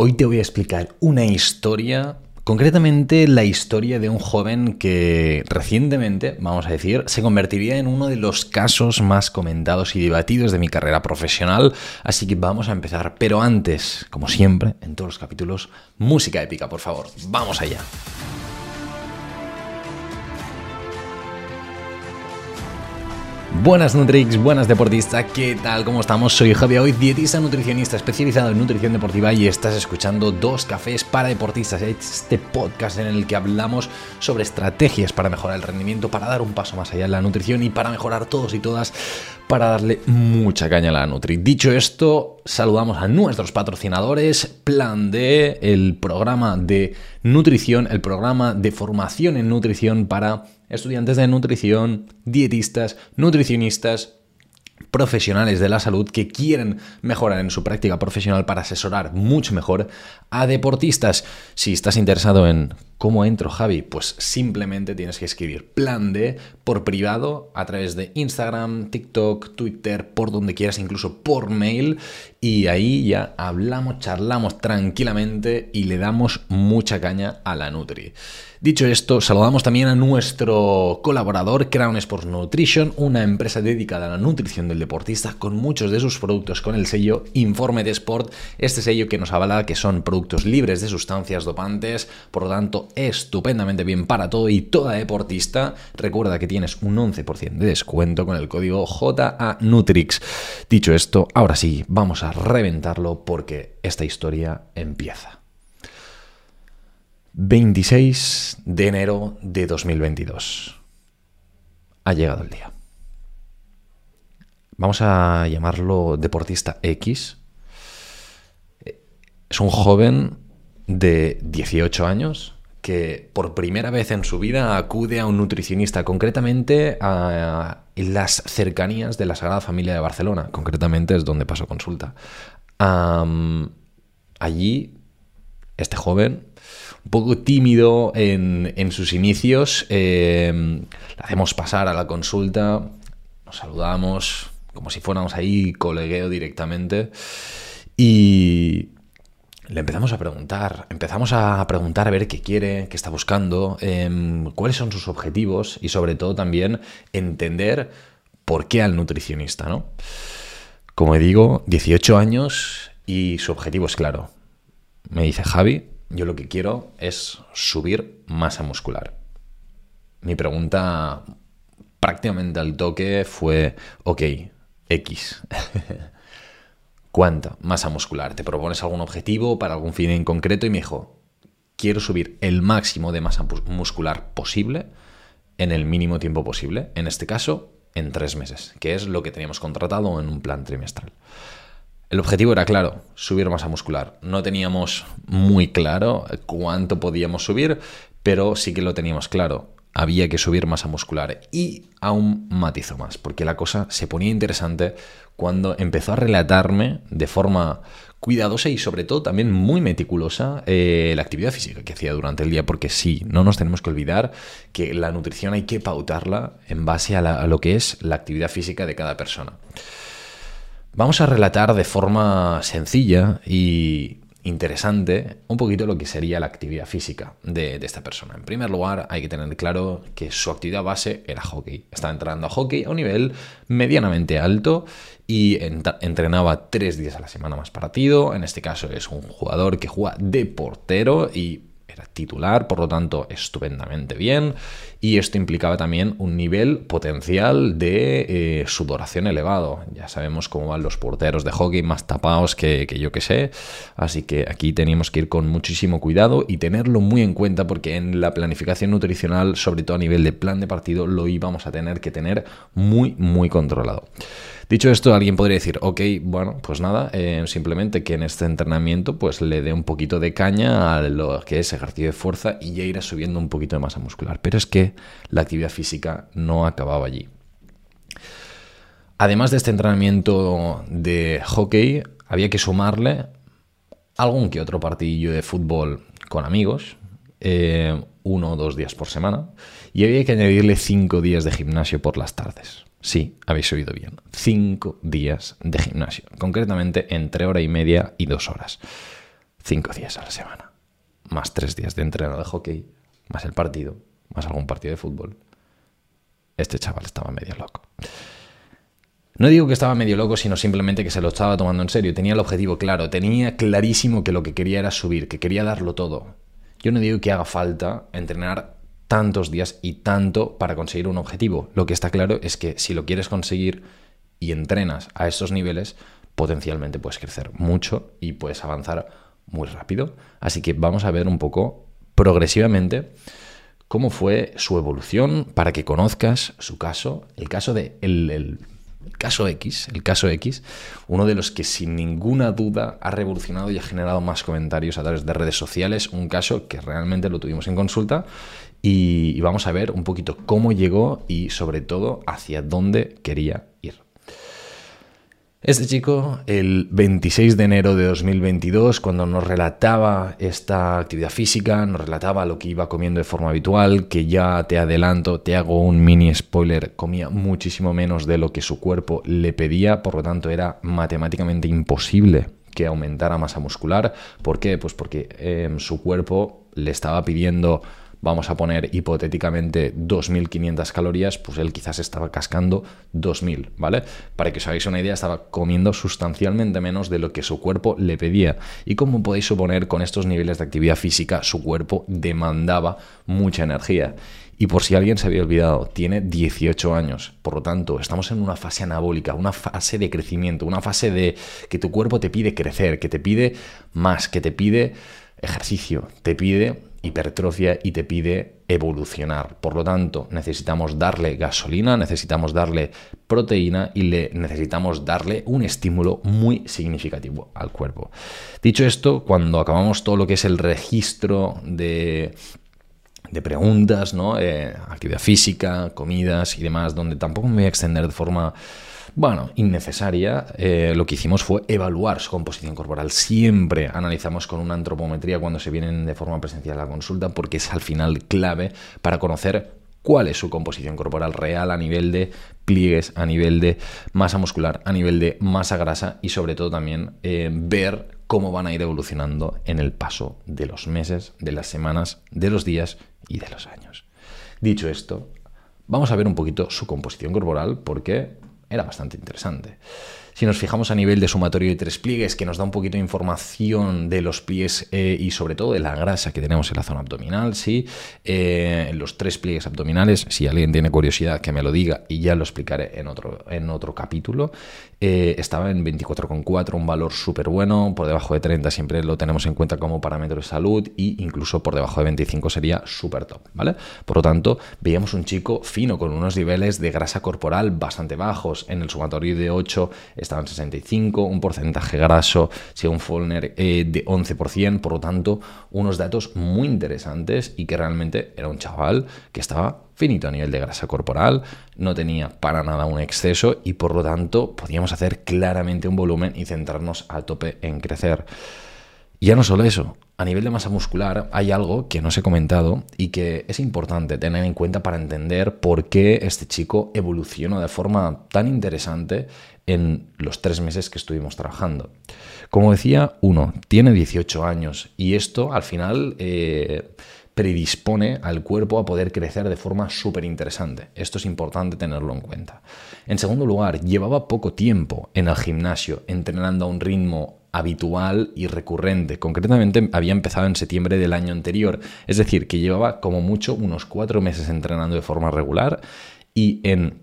Hoy te voy a explicar una historia, concretamente la historia de un joven que recientemente, vamos a decir, se convertiría en uno de los casos más comentados y debatidos de mi carrera profesional. Así que vamos a empezar, pero antes, como siempre, en todos los capítulos, música épica, por favor. Vamos allá. Buenas Nutrix, buenas deportistas, ¿qué tal? ¿Cómo estamos? Soy Javier Hoy, dietista nutricionista especializado en nutrición deportiva y estás escuchando Dos Cafés para Deportistas, este podcast en el que hablamos sobre estrategias para mejorar el rendimiento, para dar un paso más allá en la nutrición y para mejorar todos y todas, para darle mucha caña a la Nutri. Dicho esto, saludamos a nuestros patrocinadores, Plan D, el programa de nutrición, el programa de formación en nutrición para estudiantes de nutrición, dietistas, nutricionistas, profesionales de la salud que quieren mejorar en su práctica profesional para asesorar mucho mejor a deportistas. Si estás interesado en cómo entro, Javi, pues simplemente tienes que escribir plan D por privado a través de Instagram, TikTok, Twitter, por donde quieras, incluso por mail. Y ahí ya hablamos, charlamos tranquilamente y le damos mucha caña a la Nutri. Dicho esto, saludamos también a nuestro colaborador Crown Sports Nutrition, una empresa dedicada a la nutrición del deportista con muchos de sus productos con el sello Informe de Sport, este sello que nos avala que son productos libres de sustancias dopantes, por lo tanto estupendamente bien para todo y toda deportista. Recuerda que tienes un 11% de descuento con el código JANutrix. Dicho esto, ahora sí, vamos a reventarlo porque esta historia empieza. 26 de enero de 2022. Ha llegado el día. Vamos a llamarlo deportista X. Es un joven de 18 años que por primera vez en su vida acude a un nutricionista, concretamente a, las cercanías de la Sagrada Familia de Barcelona, concretamente es donde pasó consulta. allí, este joven poco tímido en, sus inicios. Eh, le hacemos pasar a la consulta, nos saludamos como si fuéramos ahí colegueo directamente y le empezamos a preguntar, empezamos a preguntar a ver qué quiere, qué está buscando, em, cuáles son sus objetivos y sobre todo también entender por qué al nutricionista, ¿no? Como digo, 18 años y su objetivo es claro. Me dice Javi, yo lo que quiero es subir masa muscular. Mi pregunta prácticamente al toque fue, ok, X. ¿Cuánta masa muscular? ¿Te propones algún objetivo para algún fin en concreto? Y me dijo, quiero subir el máximo de masa muscular posible en el mínimo tiempo posible. En este caso, en tres meses, que es lo que teníamos contratado en un plan trimestral. El objetivo era claro, subir masa muscular. No teníamos muy claro cuánto podíamos subir, pero sí que lo teníamos claro. Había que subir masa muscular y aún matizo más, porque la cosa se ponía interesante cuando empezó a relatarme de forma cuidadosa y sobre todo también muy meticulosa eh, la actividad física que hacía durante el día, porque sí, no nos tenemos que olvidar que la nutrición hay que pautarla en base a lo que es la actividad física de cada persona. Vamos a relatar de forma sencilla y interesante un poquito lo que sería la actividad física de, esta persona. En primer lugar, hay que tener claro que su actividad base era hockey. Estaba entrenando a hockey a un nivel medianamente alto y entrenaba tres días a la semana más partido. En este caso es un jugador que juega de portero y titular, por lo tanto, estupendamente bien. Y esto implicaba también un nivel potencial de eh, sudoración elevado. Ya sabemos cómo van los porteros de hockey más tapados que, que yo que sé. Así que aquí teníamos que ir con muchísimo cuidado y tenerlo muy en cuenta porque en la planificación nutricional, sobre todo a nivel de plan de partido, lo íbamos a tener que tener muy, muy controlado. Dicho esto, alguien podría decir, ok, bueno, pues nada, eh, simplemente que en este entrenamiento pues le dé un poquito de caña a lo que es ejercicio de fuerza y ya irá subiendo un poquito de masa muscular. Pero es que la actividad física no acababa allí. Además de este entrenamiento de hockey, había que sumarle algún que otro partidillo de fútbol con amigos, eh, uno o dos días por semana, y había que añadirle cinco días de gimnasio por las tardes. Sí, habéis oído bien. Cinco días de gimnasio. Concretamente entre hora y media y dos horas. cinco días a la semana, más tres días de entreno de hockey, más el partido, más algún partido de fútbol. Este chaval estaba medio loco. No digo que estaba medio loco, sino simplemente que se lo estaba tomando en serio. Tenía el objetivo claro, tenía clarísimo que lo que quería era subir, que quería darlo todo. Yo no digo que haga falta entrenar tantos días y tanto para conseguir un objetivo. Lo que está claro es que si lo quieres conseguir y entrenas a estos niveles, potencialmente puedes crecer mucho y puedes avanzar muy rápido. Así que vamos a ver un poco progresivamente cómo fue su evolución para que conozcas su caso, el caso de el caso X, el caso X, uno de los que sin ninguna duda ha revolucionado y ha generado más comentarios a través de redes sociales, un caso que realmente lo tuvimos en consulta y, vamos a ver un poquito cómo llegó y sobre todo hacia dónde quería ir. Este chico, el 26 de enero de 2022, cuando nos relataba esta actividad física, nos relataba lo que iba comiendo de forma habitual, que ya te adelanto, te hago un mini spoiler, comía muchísimo menos de lo que su cuerpo le pedía, por lo tanto era matemáticamente imposible que aumentara masa muscular. ¿Por qué? Pues porque em, su cuerpo le estaba pidiendo vamos a poner hipotéticamente 2.500 calorías, pues él quizás estaba cascando 2.000, ¿vale? Para que os hagáis una idea, estaba comiendo sustancialmente menos de lo que su cuerpo le pedía. Y como podéis suponer, con estos niveles de actividad física, su cuerpo demandaba mucha energía. Y por si alguien se había olvidado, tiene 18 años. Por lo tanto, estamos en una fase anabólica, una fase de crecimiento, una fase de que tu cuerpo te pide crecer, que te pide más, que te pide ejercicio, te pide hipertrofia y te pide evolucionar. Por lo tanto, necesitamos darle gasolina, necesitamos darle proteína y le necesitamos darle un estímulo muy significativo al cuerpo. Dicho esto, cuando acabamos todo lo que es el registro de de preguntas, ¿no? Eh, actividad física, comidas y demás, donde tampoco me voy a extender de forma bueno, innecesaria, eh, lo que hicimos fue evaluar su composición corporal. Siempre analizamos con una antropometría cuando se vienen de forma presencial a la consulta porque es al final clave para conocer cuál es su composición corporal real a nivel de pliegues, a nivel de masa muscular, a nivel de masa grasa y sobre todo también eh, ver cómo van a ir evolucionando en el paso de los meses, de las semanas, de los días y de los años. Dicho esto, vamos a ver un poquito su composición corporal porque era bastante interesante. Si nos fijamos a nivel de sumatorio de tres pliegues, que nos da un poquito de información de los pies eh, y sobre todo de la grasa que tenemos en la zona abdominal, ¿sí? Eh, los tres pliegues abdominales, si alguien tiene curiosidad que me lo diga y ya lo explicaré en otro, en otro capítulo, eh, estaba en 24,4, un valor súper bueno, por debajo de 30 siempre lo tenemos en cuenta como parámetro de salud e incluso por debajo de 25 sería súper top, ¿vale? Por lo tanto, veíamos un chico fino con unos niveles de grasa corporal bastante bajos, en el sumatorio de 8 estaba en 65, un porcentaje graso, según Follner, eh, de 11%, por lo tanto, unos datos muy interesantes y que realmente era un chaval que estaba finito a nivel de grasa corporal, no tenía para nada un exceso y por lo tanto podíamos hacer claramente un volumen y centrarnos a tope en crecer. Ya no solo eso, a nivel de masa muscular hay algo que no os he comentado y que es importante tener en cuenta para entender por qué este chico evolucionó de forma tan interesante en los tres meses que estuvimos trabajando. Como decía, uno, tiene 18 años y esto al final eh, predispone al cuerpo a poder crecer de forma súper interesante. Esto es importante tenerlo en cuenta. En segundo lugar, llevaba poco tiempo en el gimnasio, entrenando a un ritmo habitual y recurrente. Concretamente había empezado en septiembre del año anterior, es decir, que llevaba como mucho unos cuatro meses entrenando de forma regular y en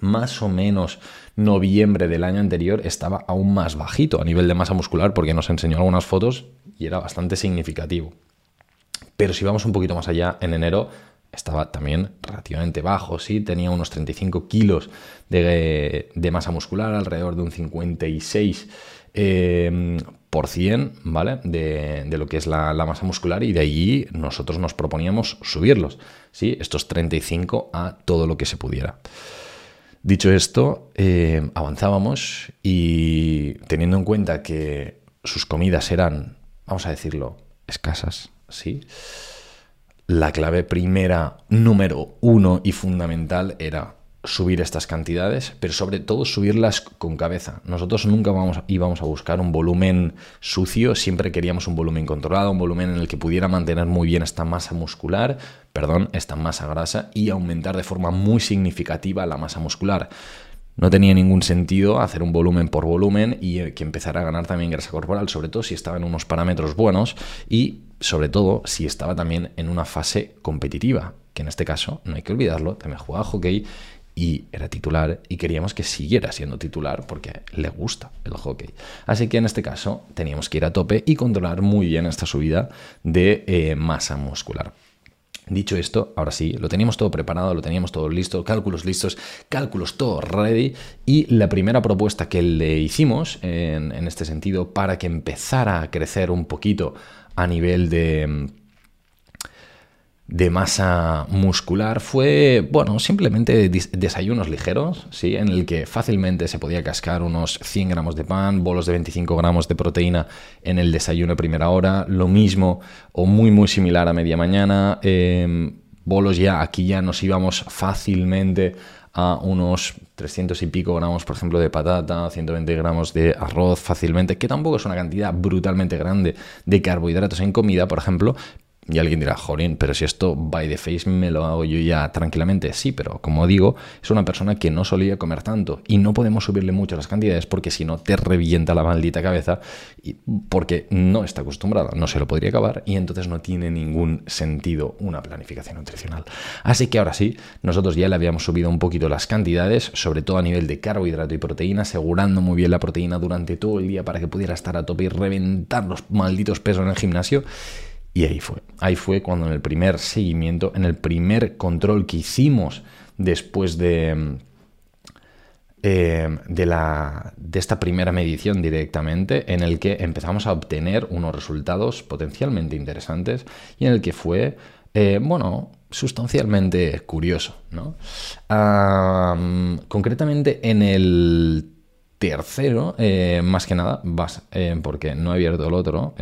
más o menos noviembre del año anterior estaba aún más bajito a nivel de masa muscular porque nos enseñó algunas fotos y era bastante significativo. Pero si vamos un poquito más allá, en enero estaba también relativamente bajo, sí, tenía unos 35 kilos de, masa muscular, alrededor de un 56 eh, por cien, ¿vale? De, lo que es la, masa muscular y de allí nosotros nos proponíamos subirlos, ¿sí? Estos 35 a todo lo que se pudiera. Dicho esto, eh, avanzábamos y teniendo en cuenta que sus comidas eran, vamos a decirlo, escasas, ¿sí? La clave primera, número uno y fundamental era subir estas cantidades, pero sobre todo subirlas con cabeza. Nosotros nunca íbamos a buscar un volumen sucio, siempre queríamos un volumen controlado, un volumen en el que pudiera mantener muy bien esta masa muscular, perdón, esta masa grasa y aumentar de forma muy significativa la masa muscular. No tenía ningún sentido hacer un volumen por volumen y eh, que empezara a ganar también grasa corporal, sobre todo si estaba en unos parámetros buenos y sobre todo si estaba también en una fase competitiva, que en este caso, no hay que olvidarlo, también jugaba hockey y era titular y queríamos que siguiera siendo titular porque le gusta el hockey. Así que en este caso teníamos que ir a tope y controlar muy bien esta subida de eh, masa muscular. Dicho esto, ahora sí, lo teníamos todo preparado, lo teníamos todo listo, cálculos listos, cálculos todo ready y la primera propuesta que le hicimos en este sentido para que empezara a crecer un poquito a nivel de de masa muscular fue, bueno, simplemente desayunos ligeros, ¿sí? En el que fácilmente se podía cascar unos 100 gramos de pan, bolos de 25 gramos de proteína en el desayuno de primera hora, lo mismo o muy muy similar a media mañana, em, bolos ya, aquí ya nos íbamos fácilmente a unos 300 y pico gramos, por ejemplo, de patata, 120 gramos de arroz fácilmente, que tampoco es una cantidad brutalmente grande de carbohidratos en comida, por ejemplo, y alguien dirá, jolín, pero si esto by the face me lo hago yo ya tranquilamente. Sí, pero como digo, es una persona que no solía comer tanto y no podemos subirle mucho las cantidades porque si no te revienta la maldita cabeza y porque no está acostumbrada, no se lo podría acabar y entonces no tiene ningún sentido una planificación nutricional. Así que ahora sí, nosotros ya le habíamos subido un poquito las cantidades, sobre todo a nivel de carbohidrato y proteína, asegurando muy bien la proteína durante todo el día para que pudiera estar a tope y reventar los malditos pesos en el gimnasio. Y ahí fue. Ahí fue cuando en el primer seguimiento, en el primer control que hicimos después de, eh, de, la, de esta primera medición directamente, en el que empezamos a obtener unos resultados potencialmente interesantes y en el que fue, eh, bueno, sustancialmente curioso. ¿no? concretamente en el tercero, eh, más que nada, vas, porque no he abierto el otro,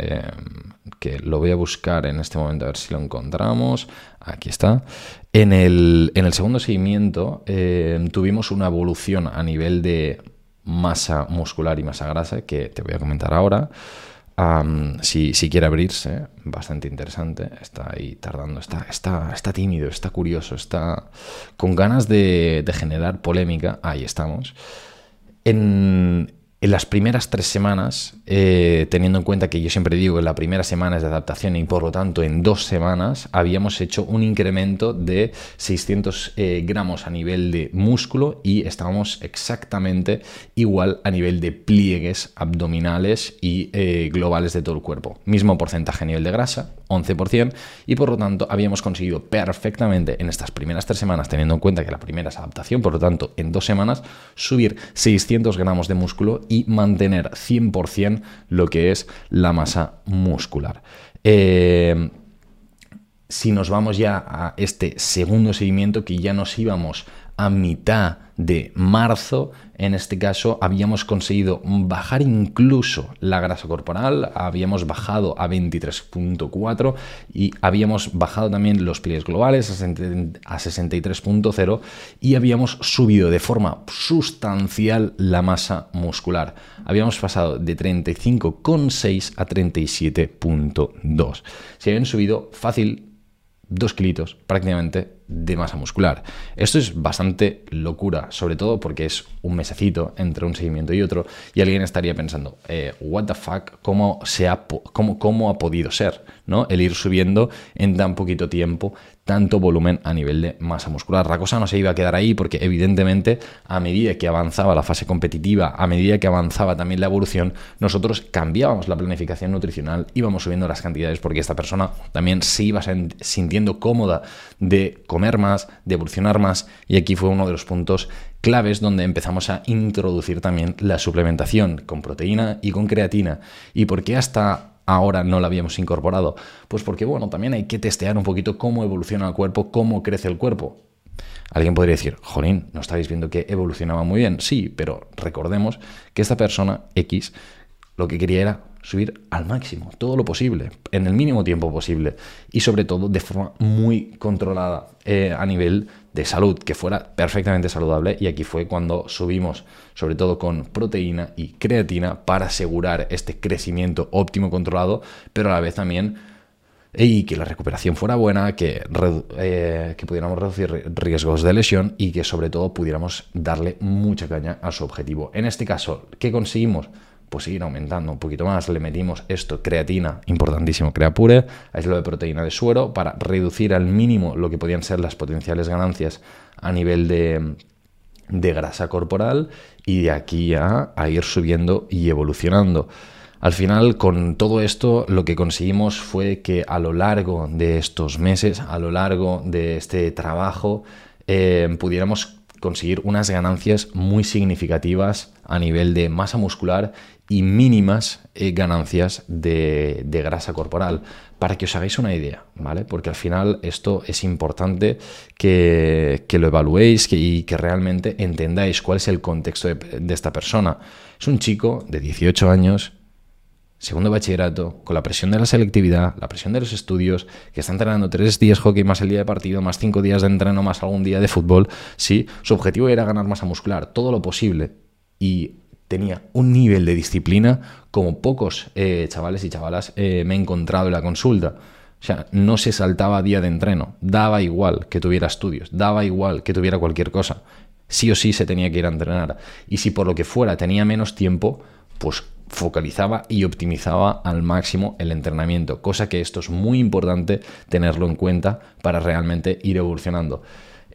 que lo voy a buscar en este momento a ver si lo encontramos. Aquí está. En el, segundo seguimiento eh, tuvimos una evolución a nivel de masa muscular y masa grasa que te voy a comentar ahora. si, quiere abrirse, bastante interesante. Está ahí tardando, está, está, está tímido, está curioso, está con ganas de, de generar polémica. Ahí estamos. En, en las primeras tres semanas, eh, teniendo en cuenta que yo siempre digo que la primera semana es de adaptación y por lo tanto en dos semanas habíamos hecho un incremento de 600 eh, gramos a nivel de músculo y estábamos exactamente igual a nivel de pliegues abdominales y eh, globales de todo el cuerpo. Mismo porcentaje a nivel de grasa, 11%, y por lo tanto habíamos conseguido perfectamente en estas primeras tres semanas, teniendo en cuenta que la primera es adaptación, por lo tanto en dos semanas, subir 600 gramos de músculo y mantener 100% lo que es la masa muscular. Eh, si nos vamos ya a este segundo seguimiento que ya nos íbamos a mitad de marzo, en este caso habíamos conseguido bajar incluso la grasa corporal, habíamos bajado a 23.4 y habíamos bajado también los pliegues globales a 63.0 y habíamos subido de forma sustancial la masa muscular. Habíamos pasado de 35.6 a 37.2. Se habían subido fácil 2 kilitos prácticamente de masa muscular. Esto es bastante locura, sobre todo porque es un mesecito entre un seguimiento y otro y alguien estaría pensando, eh, what the fuck, ¿cómo, se ha, cómo, cómo ha podido ser ¿no? el ir subiendo en tan poquito tiempo tanto volumen a nivel de masa muscular. La cosa no se iba a quedar ahí porque evidentemente a medida que avanzaba la fase competitiva, a medida que avanzaba también la evolución, nosotros cambiábamos la planificación nutricional, íbamos subiendo las cantidades porque esta persona también se iba sintiendo cómoda de comer más, de evolucionar más y aquí fue uno de los puntos claves donde empezamos a introducir también la suplementación con proteína y con creatina. ¿Y por qué hasta ahora no la habíamos incorporado? Pues porque, bueno, también hay que testear un poquito cómo evoluciona el cuerpo, cómo crece el cuerpo. Alguien podría decir, Jolín, ¿no estáis viendo que evolucionaba muy bien? Sí, pero recordemos que esta persona X lo que quería era subir al máximo, todo lo posible, en el mínimo tiempo posible y sobre todo de forma muy controlada eh, a nivel de salud, que fuera perfectamente saludable y aquí fue cuando subimos sobre todo con proteína y creatina para asegurar este crecimiento óptimo controlado, pero a la vez también y que la recuperación fuera buena, que, eh, que pudiéramos reducir riesgos de lesión y que sobre todo pudiéramos darle mucha caña a su objetivo. En este caso, ¿qué conseguimos? Pues seguir aumentando un poquito más. Le metimos esto, creatina, importantísimo, creapure, lo de proteína de suero, para reducir al mínimo lo que podían ser las potenciales ganancias a nivel de, de grasa corporal y de aquí a, a ir subiendo y evolucionando. Al final, con todo esto, lo que conseguimos fue que a lo largo de estos meses, a lo largo de este trabajo, eh, pudiéramos conseguir unas ganancias muy significativas a nivel de masa muscular y mínimas eh, ganancias de, grasa corporal. Para que os hagáis una idea, ¿vale? Porque al final esto es importante que, lo evaluéis y que realmente entendáis cuál es el contexto de, esta persona. Es un chico de 18 años segundo bachillerato, con la presión de la selectividad, la presión de los estudios, que está entrenando tres días hockey más el día de partido, más cinco días de entreno, más algún día de fútbol, sí, su objetivo era ganar masa muscular, todo lo posible, y tenía un nivel de disciplina como pocos eh, chavales y chavalas eh, me he encontrado en la consulta. O sea, no se saltaba día de entreno, daba igual que tuviera estudios, daba igual que tuviera cualquier cosa. Sí o sí se tenía que ir a entrenar. Y si por lo que fuera tenía menos tiempo, pues focalizaba y optimizaba al máximo el entrenamiento, cosa que esto es muy importante tenerlo en cuenta para realmente ir evolucionando.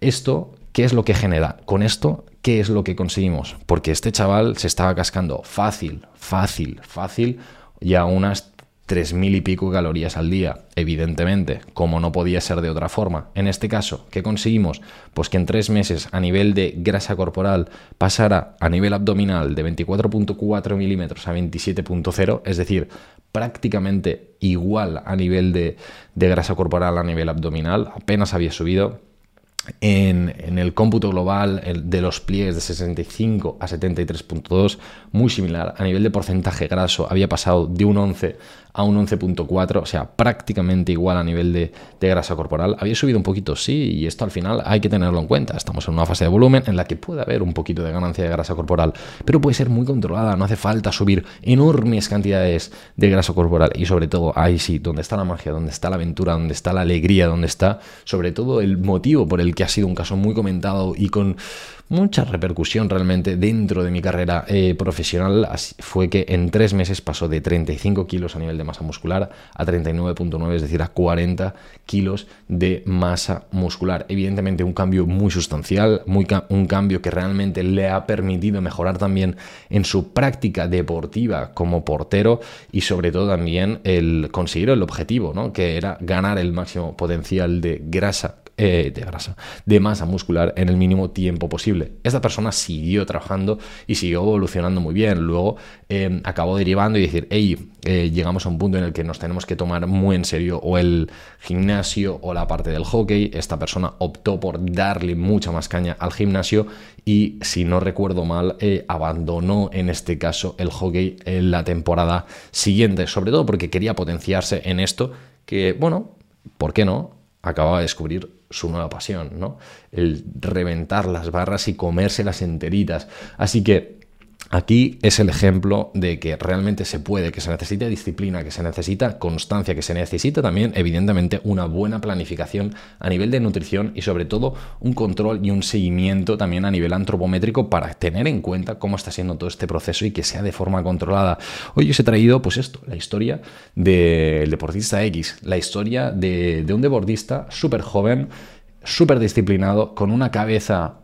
Esto, ¿qué es lo que genera? Con esto, ¿qué es lo que conseguimos? Porque este chaval se estaba cascando fácil, fácil, fácil, ya unas 3.000 y pico calorías al día, evidentemente, como no podía ser de otra forma. En este caso, ¿qué conseguimos? Pues que en tres meses a nivel de grasa corporal pasara a nivel abdominal de 24.4 milímetros a 27.0, es decir, prácticamente igual a nivel de, de grasa corporal a nivel abdominal, apenas había subido en, el cómputo global de los pliegues de 65 a 73.2, muy similar. A nivel de porcentaje graso había pasado de un 11 a un 11.4, o sea, prácticamente igual a nivel de, grasa corporal. Había subido un poquito, sí, y esto al final hay que tenerlo en cuenta. Estamos en una fase de volumen en la que puede haber un poquito de ganancia de grasa corporal, pero puede ser muy controlada, no hace falta subir enormes cantidades de grasa corporal y sobre todo ahí sí, donde está la magia, donde está la aventura, donde está la alegría, donde está sobre todo el motivo por el que ha sido un caso muy comentado y con mucha repercusión realmente dentro de mi carrera eh, profesional fue que en tres meses pasó de 35 kilos a nivel de masa muscular a 39.9, es decir, a 40 kilos de masa muscular. Evidentemente un cambio muy sustancial, muy un cambio que realmente le ha permitido mejorar también en su práctica deportiva como portero y sobre todo también el conseguir el objetivo, ¿no? que era ganar el máximo potencial de grasa eh, de grasa, de masa muscular en el mínimo tiempo posible. Esta persona siguió trabajando y siguió evolucionando muy bien. Luego eh, acabó derivando y decir, hey, eh, llegamos a un punto en el que nos tenemos que tomar muy en serio o el gimnasio o la parte del hockey. Esta persona optó por darle mucha más caña al gimnasio y, si no recuerdo mal, abandonó en este caso el hockey en la temporada siguiente, sobre todo porque quería potenciarse en esto que, bueno, ¿por qué no? Acababa de descubrir su nueva pasión, ¿no? El reventar las barras y comerse las enteritas. Así que Aquí es el ejemplo de que realmente se puede, que se necesita disciplina, que se necesita constancia, que se necesita también, evidentemente, una buena planificación a nivel de nutrición y sobre todo un control y un seguimiento también a nivel antropométrico para tener en cuenta cómo está siendo todo este proceso y que sea de forma controlada. Hoy os he traído, pues esto, la historia del deportista X, la historia de, de un deportista súper joven, súper disciplinado, con una cabeza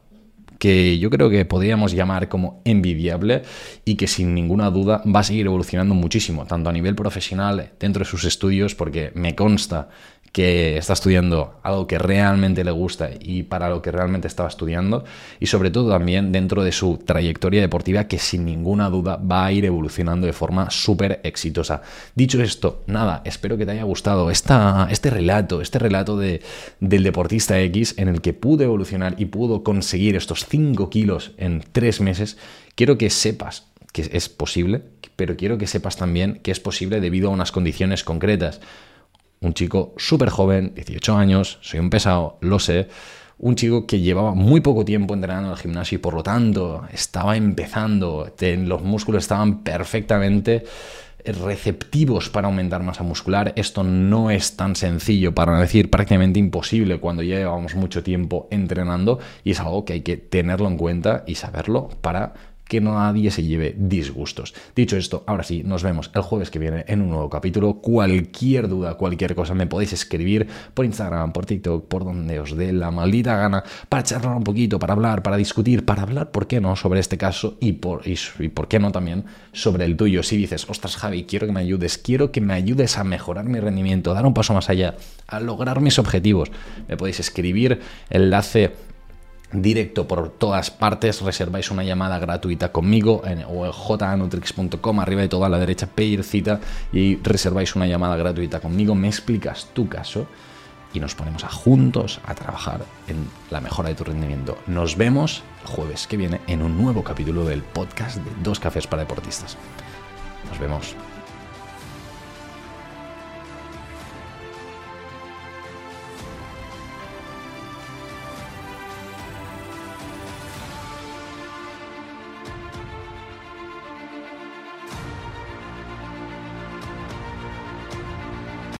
que yo creo que podríamos llamar como envidiable y que sin ninguna duda va a seguir evolucionando muchísimo, tanto a nivel profesional dentro de sus estudios, porque me consta que está estudiando algo que realmente le gusta y para lo que realmente estaba estudiando y sobre todo también dentro de su trayectoria deportiva que sin ninguna duda va a ir evolucionando de forma súper exitosa. Dicho esto, nada, espero que te haya gustado esta, este relato, este relato de, del deportista X en el que pudo evolucionar y pudo conseguir estos 5 kilos en 3 meses. Quiero que sepas que es posible, pero quiero que sepas también que es posible debido a unas condiciones concretas. Un chico súper joven, 18 años, soy un pesado, lo sé. Un chico que llevaba muy poco tiempo entrenando en el gimnasio y por lo tanto estaba empezando, los músculos estaban perfectamente receptivos para aumentar masa muscular. Esto no es tan sencillo, para decir prácticamente imposible cuando ya llevamos mucho tiempo entrenando y es algo que hay que tenerlo en cuenta y saberlo para que nadie se lleve disgustos. Dicho esto, ahora sí, nos vemos el jueves que viene en un nuevo capítulo. Cualquier duda, cualquier cosa me podéis escribir por Instagram, por TikTok, por donde os dé la maldita gana, para charlar un poquito, para hablar, para discutir, para hablar, ¿por qué no?, sobre este caso y por, y, por qué no también sobre el tuyo. Si dices, ostras Javi, quiero que me ayudes, quiero que me ayudes a mejorar mi rendimiento, dar un paso más allá, a lograr mis objetivos, me podéis escribir, enlace directo por todas partes, reserváis una llamada gratuita conmigo en, jnutrix.com, arriba de toda a la derecha, pedir cita y reserváis una llamada gratuita conmigo, me explicas tu caso y nos ponemos a juntos a trabajar en la mejora de tu rendimiento. Nos vemos el jueves que viene en un nuevo capítulo del podcast de Dos Cafés para Deportistas. Nos vemos.